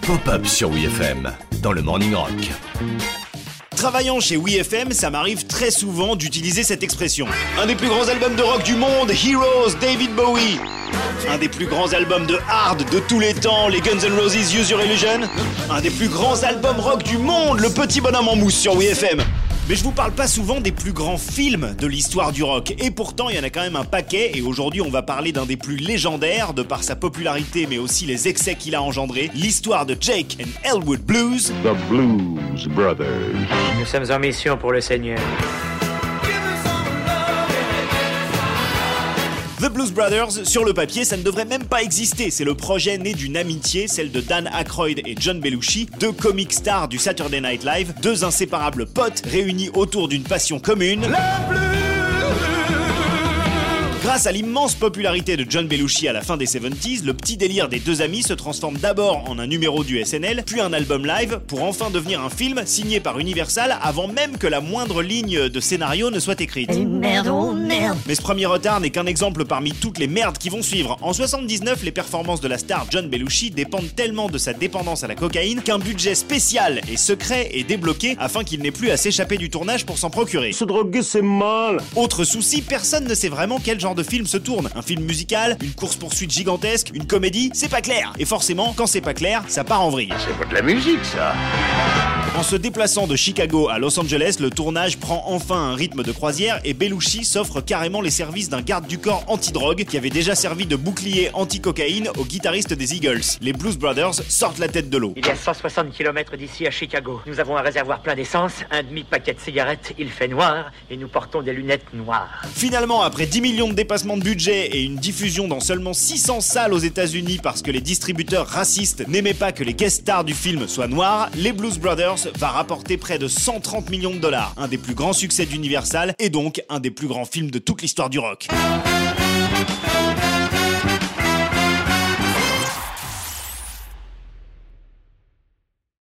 Pop-up sur WeFM dans le Morning Rock. Travaillant chez WeFM, ça m'arrive très souvent d'utiliser cette expression. Un des plus grands albums de rock du monde, Heroes, David Bowie. Un des plus grands albums de hard de tous les temps, les Guns N' Roses Use Your Illusion. Un des plus grands albums rock du monde, Le Petit Bonhomme en Mousse sur WeFM. Mais je vous parle pas souvent des plus grands films de l'histoire du rock. Et pourtant, il y en a quand même un paquet. Et aujourd'hui, on va parler d'un des plus légendaires, de par sa popularité, mais aussi les excès qu'il a engendrés. L'histoire de Jake and Elwood Blues. The Blues Brothers. Nous sommes en mission pour le Seigneur. Blues Brothers, sur le papier, ça ne devrait même pas exister. C'est le projet né d'une amitié, celle de Dan Aykroyd et John Belushi, deux comic stars du Saturday Night Live, deux inséparables potes réunis autour d'une passion commune. Grâce à l'immense popularité de John Belushi à la fin des 70s, le petit délire des deux amis se transforme d'abord en un numéro du SNL, puis un album live, pour enfin devenir un film signé par Universal avant même que la moindre ligne de scénario ne soit écrite. Merde, merde. Mais ce premier retard n'est qu'un exemple parmi toutes les merdes qui vont suivre. En 79, les performances de la star John Belushi dépendent tellement de sa dépendance à la cocaïne qu'un budget spécial et secret est débloqué afin qu'il n'ait plus à s'échapper du tournage pour s'en procurer. Se droguer, c'est mal. Autre souci, personne ne sait vraiment quel genre de film se tourne. Un film musical, une course-poursuite gigantesque, une comédie, c'est pas clair. Et forcément, quand c'est pas clair, ça part en vrille. C'est pas de la musique, ça. En se déplaçant de Chicago à Los Angeles, le tournage prend enfin un rythme de croisière et Belushi s'offre carrément les services d'un garde du corps anti-drogue qui avait déjà servi de bouclier anti-cocaïne au guitariste des Eagles. Les Blues Brothers sortent la tête de l'eau. Il y a 160 km d'ici à Chicago. Nous avons un réservoir plein d'essence, un demi-paquet de cigarettes, il fait noir et nous portons des lunettes noires. Finalement, après 10 millions de dépassements de budget et une diffusion dans seulement 600 salles aux États-Unis parce que les distributeurs racistes n'aimaient pas que les guest stars du film soient noirs, les Blues Brothers va rapporter près de 130 millions de dollars, un des plus grands succès d'Universal et donc un des plus grands films de toute l'histoire du rock.